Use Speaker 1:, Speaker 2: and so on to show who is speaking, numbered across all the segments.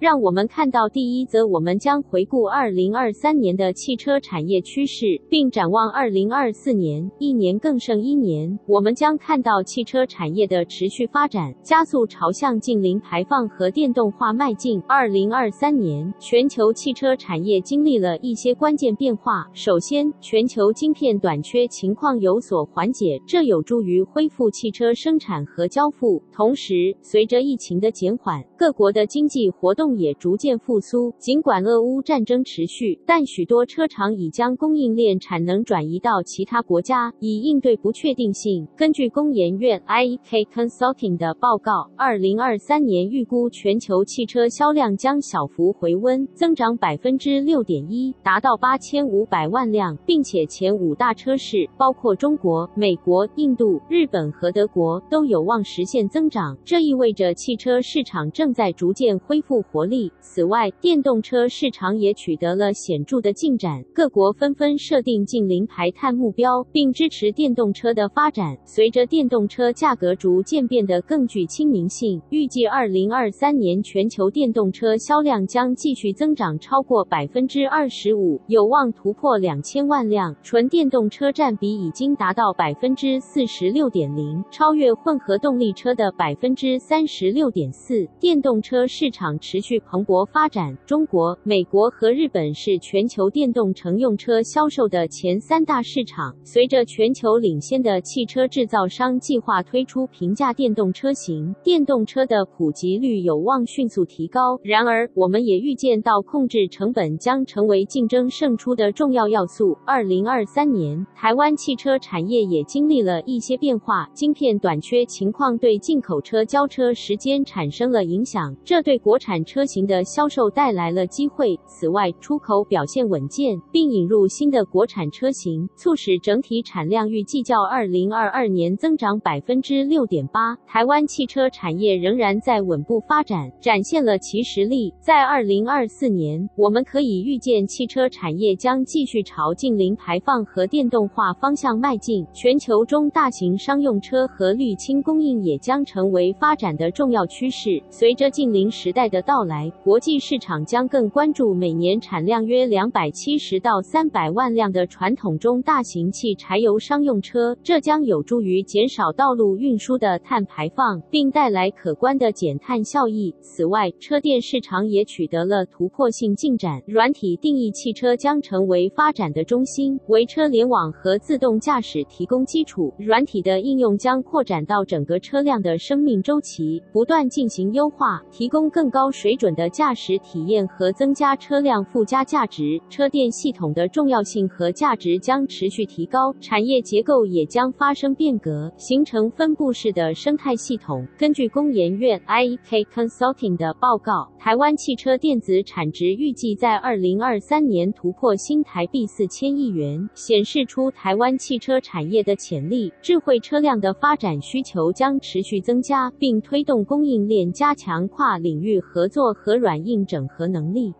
Speaker 1: 让我们看到第一则，我们将回顾二零二三年的汽车产业趋势，并展望二零二四年，一年更胜一年。我们将看到汽车产业的持续发展，加速朝向净零排放和电动化迈进。二零二三年，全球汽车产业经历了一些关键变化。首先，全球晶片短缺情况有所缓解，这有助于恢复汽车生产和交付。同时，随着疫情的减缓，各国的经济活动动也逐渐复苏。尽管俄乌战争持续，但许多车厂已将供应链产能转移到其他国家，以应对不确定性。根据工研院 IEK Consulting 的报告，二零二三年预估全球汽车销量将小幅回温，增长百分之六点一，达到八千五百万辆，并且前五大车市，包括中国、美国、印度、日本和德国，都有望实现增长。这意味着汽车市场正在逐渐恢复活力。此外，电动车市场也取得了显著的进展，各国纷纷设定净零排碳目标，并支持电动车的发展。随着电动车价格逐渐变得更具亲民性，预计二零二三年全球电动车销量将继续增长超过百分之二十五，有望突破两千万辆。纯电动车占比已经达到百分之四十六点零，超越混合动力车的百分之三十六点四。电动车市场持续蓬勃发展，中国、美国和日本是全球电动乘用车销售的前三大市场。随着全球领先的汽车制造商计划推出平价电动车型，电动车的普及率有望迅速提高。然而，我们也预见到控制成本将成为竞争胜出的重要要素。二零二三年，台湾汽车产业也经历了一些变化，晶片短缺情况对进口车交车时间产生了影响，这对国产车。车型的销售带来了机会。此外，出口表现稳健，并引入新的国产车型，促使整体产量预计较二零二二年增长百分之六点八。台湾汽车产业仍然在稳步发展，展现了其实力。在二零二四年，我们可以预见汽车产业将继续朝近零排放和电动化方向迈进。全球中大型商用车和滤清供应也将成为发展的重要趋势。随着近零时代的到来，国际市场将更关注每年产量约两百七十到三百万辆的传统中大型汽柴油商用车，这将有助于减少道路运输的碳排放，并带来可观的减碳效益。此外，车电市场也取得了突破性进展，软体定义汽车将成为发展的中心，为车联网和自动驾驶提供基础。软体的应用将扩展到整个车辆的生命周期，不断进行优化，提供更高水准的驾驶体验和增加车辆附加价值，车电系统的重要性和价值将持续提高，产业结构也将发生变革，形成分布式的生态系统。根据工研院 IEK Consulting 的报告，台湾汽车电子产值预计在二零二三年突破新台币四千亿元，显示出台湾汽车产业的潜力。智慧车辆的发展需求将持续增加，并推动供应链加强跨领域合作和软硬整合能力。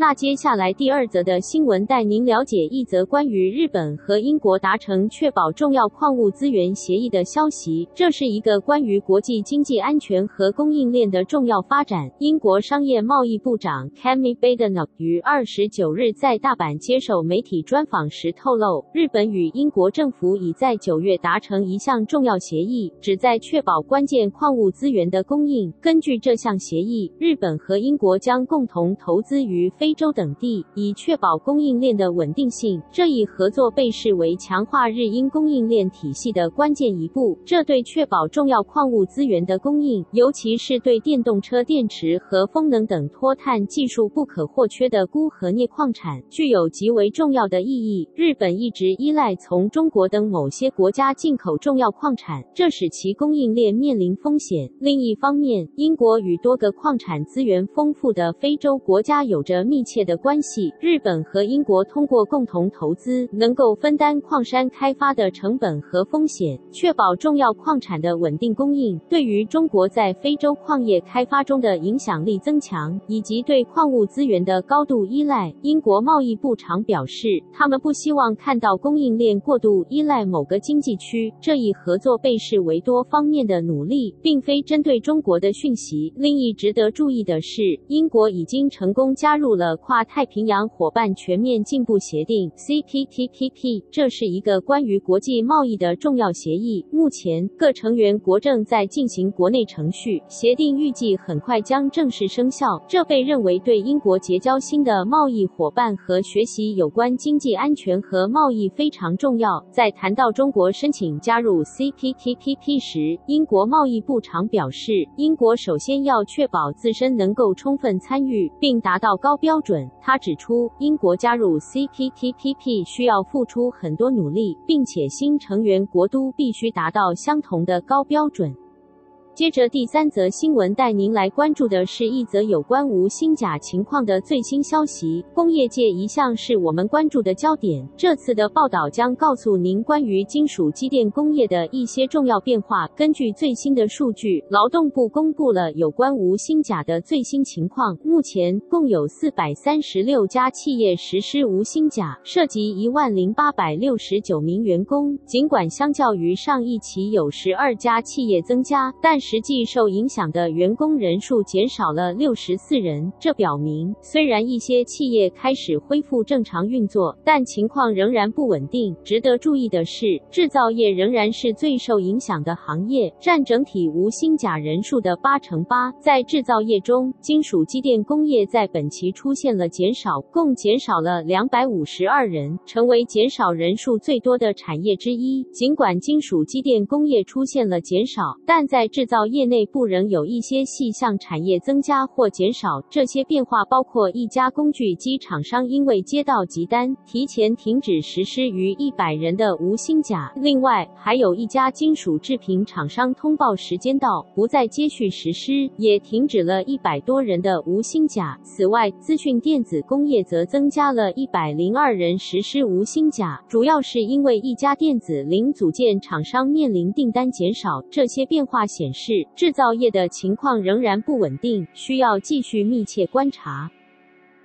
Speaker 1: 那接下来第二则的新闻带您了解一则关于日本和英国达成确保重要矿物资源协议的消息。这是一个关于国际经济安全和供应链的重要发展。英国商业贸易部长 Kemi Badenoch 于二十九日在大阪接受媒体专访时透露，日本与英国政府已在九月达成一项重要协议，旨在确保关键矿物资源的供应。根据这项协议，日本和英国将共同投资于非非洲等地，以确保供应链的稳定性。这一合作被视为强化日英供应链体系的关键一步。这对确保重要矿物资源的供应，尤其是对电动车电池和风能等脱碳技术不可或缺的钴和镍矿产，具有极为重要的意义。日本一直依赖从中国等某些国家进口重要矿产，这使其供应链面临风险。另一方面，英国与多个矿产资源丰富的非洲国家有着密密切的关系。日本和英国通过共同投资，能够分担矿山开发的成本和风险，确保重要矿产的稳定供应。对于中国在非洲矿业开发中的影响力增强，以及对矿物资源的高度依赖，英国贸易部长表示，他们不希望看到供应链过度依赖某个经济区。这一合作被视为多方面的努力，并非针对中国的讯息。另一值得注意的是，英国已经成功加入了跨太平洋伙伴全面进步协定 （CPTPP），这是一个关于国际贸易的重要协议。目前，各成员国正在进行国内程序，协定预计很快将正式生效。这被认为对英国结交新的贸易伙伴和学习有关经济安全和贸易非常重要。在谈到中国申请加入 CPTPP 时，英国贸易部长表示，英国首先要确保自身能够充分参与并达到高标标准。他指出，英国加入 CPTPP 需要付出很多努力，并且新成员国都必须达到相同的高标准。接着第三则新闻带您来关注的是一则有关无薪假情况的最新消息。工业界一向是我们关注的焦点，这次的报道将告诉您关于金属机电工业的一些重要变化。根据最新的数据，劳动部公布了有关无薪假的最新情况。目前共有四百三十六家企业实施无薪假，涉及一万零八百六十九名员工。尽管相较于上一期有十二家企业增加，但是实际受影响的员工人数减少了六十四人，这表明虽然一些企业开始恢复正常运作，但情况仍然不稳定。值得注意的是，制造业仍然是最受影响的行业，占整体无薪假人数的八成八。在制造业中，金属机电工业在本期出现了减少，共减少了两百五十二人，成为减少人数最多的产业之一。尽管金属机电工业出现了减少，但在制造业内部仍有一些细项产业增加或减少，这些变化包括一家工具机厂商因为接到急单，提前停止实施逾一百人的无薪假；另外，还有一家金属制品厂商通报时间到，不再接续实施，也停止了一百多人的无薪假。此外，资讯电子工业则增加了一百零二人实施无薪假，主要是因为一家电子零组件厂商面临订单减少。这些变化显示。是制造业的情况仍然不稳定，需要继续密切观察。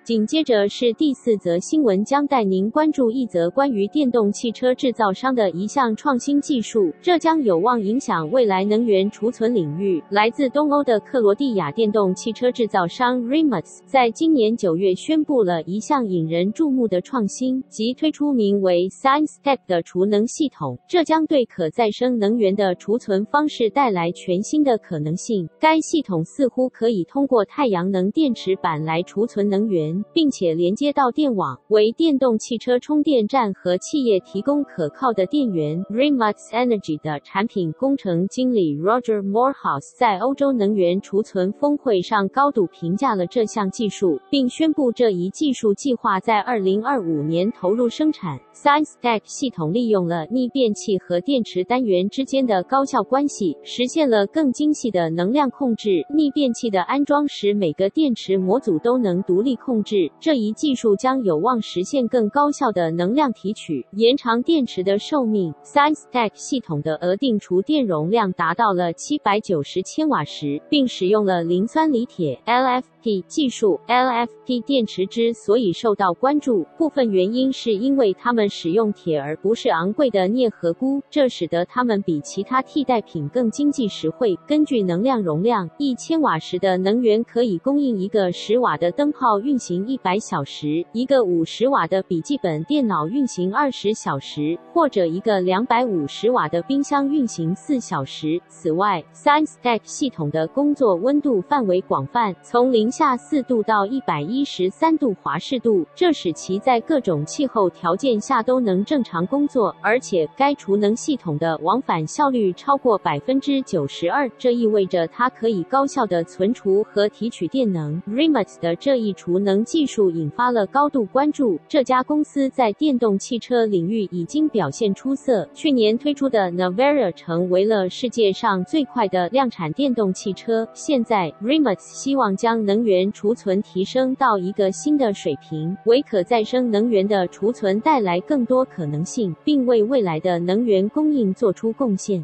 Speaker 1: 紧接着是第四则新闻，将带您关注一则关于电动汽车制造商的一项创新技术，这将有望影响未来能源储存领域。来自东欧的克罗地亚电动汽车制造商 Rimac 在今年九月宣布了一项引人注目的创新，即推出名为 SciStep 的储能系统。这将对可再生能源的储存方式带来全新的可能性。该系统似乎可以通过太阳能电池板来储存能源。并且连接到电网，为电动汽车充电站和企业提供可靠的电源。Rimac Energy 的产品工程经理 Roger Moorhouse 在欧洲能源储存峰会上高度评价了这项技术，并宣布这一技术计划在2025年投入生产。ScienceStack 系统利用了逆变器和电池单元之间的高效关系，实现了更精细的能量控制。逆变器的安装使每个电池模组都能独立控制。这一技术将有望实现更高效的能量提取，延长电池的寿命。ScienceStack 系统的额定储电容量达到了七百九十千瓦时，并使用了磷酸锂铁 LFP 技术。LFP 电池之所以受到关注，部分原因是因为它们使用铁而不是昂贵的镍合钴，这使得它们比其他替代品更经济实惠。根据能量容量，一千瓦时的能源可以供应一个十瓦的灯泡运行。一百小时，一个五十瓦的笔记本电脑运行二十小时，或者一个两百五十瓦的冰箱运行四小时。此外，Signstack 系统的工作温度范围广泛，从零下四度到一百一十三度华氏度，这使其在各种气候条件下都能正常工作。而且，该储能系统的往返效率超过百分之九十二，这意味着它可以高效的存储和提取电能。Rimac 的这一储能技术引发了高度关注。这家公司在电动汽车领域已经表现出色，去年推出的 Navara 成为了世界上最快的量产电动汽车。现在 Rimac 希望将能源储存提升到一个新的水平，为可再生能源的储存带来更多可能性，并为未来的能源供应做出贡献。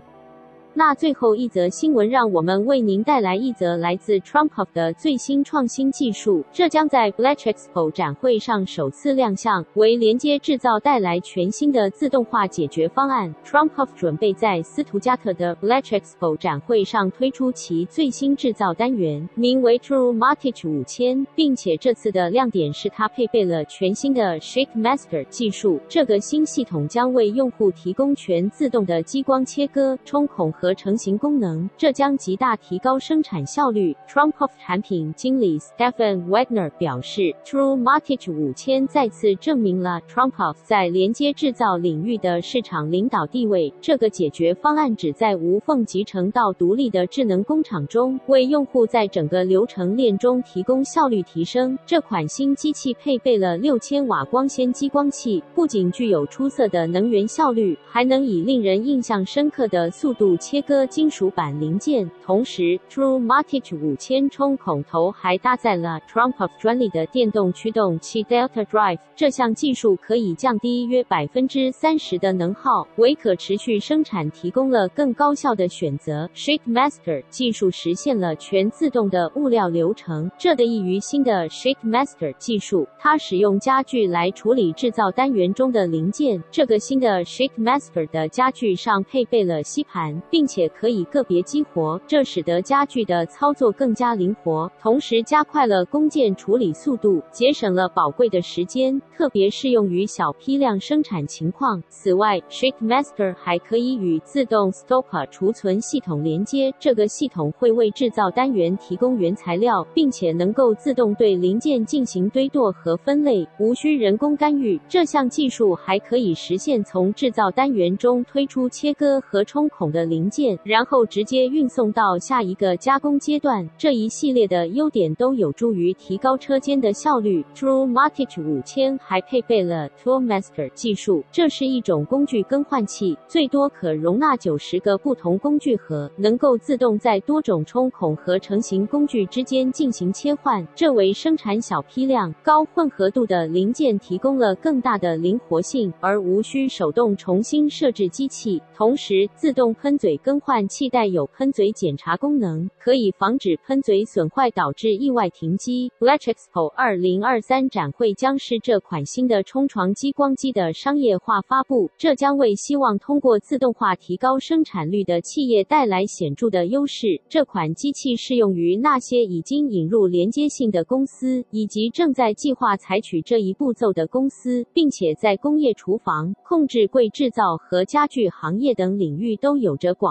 Speaker 1: 那最后一则新闻，让我们为您带来一则来自 Trump 的最新创新技术，这将在 BletchExpo 展会上首次亮相，为连接制造带来全新的自动化解决方案。Trump 准备在斯图加特的 BletchExpo 展会上推出其最新制造单元，名为 TrueMatic 五千，并且这次的亮点是它配备了全新的 ShakeMaster 技术。这个新系统将为用户提供全自动的激光切割、冲孔和成型功能，这将极大提高生产效率。TrumpHub 产品经理 Stefan Wagner 表示，TrueMatic 五千再次证明了 TrumpOff 在连接制造领域的市场领导地位。这个解决方案旨在无缝集成到独立的智能工厂中，为用户在整个流程链中提供效率提升。这款新机器配备了六千瓦光纤激光器，不仅具有出色的能源效率，还能以令人印象深刻的速度。切割金属板零件，同时 TrueMatic 五千冲孔头还搭载了 TrumpHub 专利的电动驱动器 Delta Drive。这项技术可以降低约百分之三十的能耗，为可持续生产提供了更高效的选择。ShakeMaster 技术实现了全自动的物料流程，这得益于新的 ShakeMaster 技术。它使用家具来处理制造单元中的零件。这个新的 ShakeMaster 的家具上配备了吸盘，并并且可以个别激活，这使得家具的操作更加灵活，同时加快了工件处理速度，节省了宝贵的时间，特别适用于小批量生产情况。此外，ShakeMaster 还可以与自动 Stopper 储存系统连接，这个系统会为制造单元提供原材料，并且能够自动对零件进行堆垛和分类，无需人工干预。这项技术还可以实现从制造单元中推出切割和冲孔的零件。然后直接运送到下一个加工阶段。这一系列的优点都有助于提高车间的效率。TrueMatic 五千还配备了 ToolMaster 技术，这是一种工具更换器，最多可容纳九十个不同工具盒，能够自动在多种冲孔和成型工具之间进行切换。这为生产小批量、高混合度的零件提供了更大的灵活性，而无需手动重新设置机器。同时，自动喷嘴。更换气带有喷嘴检查功能，可以防止喷嘴损坏导致意外停机。BletchExpo 2023展会将是这款新的冲床激光机的商业化发布，这将为希望通过自动化提高生产率的企业带来显著的优势。这款机器适用于那些已经引入连接性的公司，以及正在计划采取这一步骤的公司，并且在工业厨房、控制柜制造和家具行业等领域都有着广。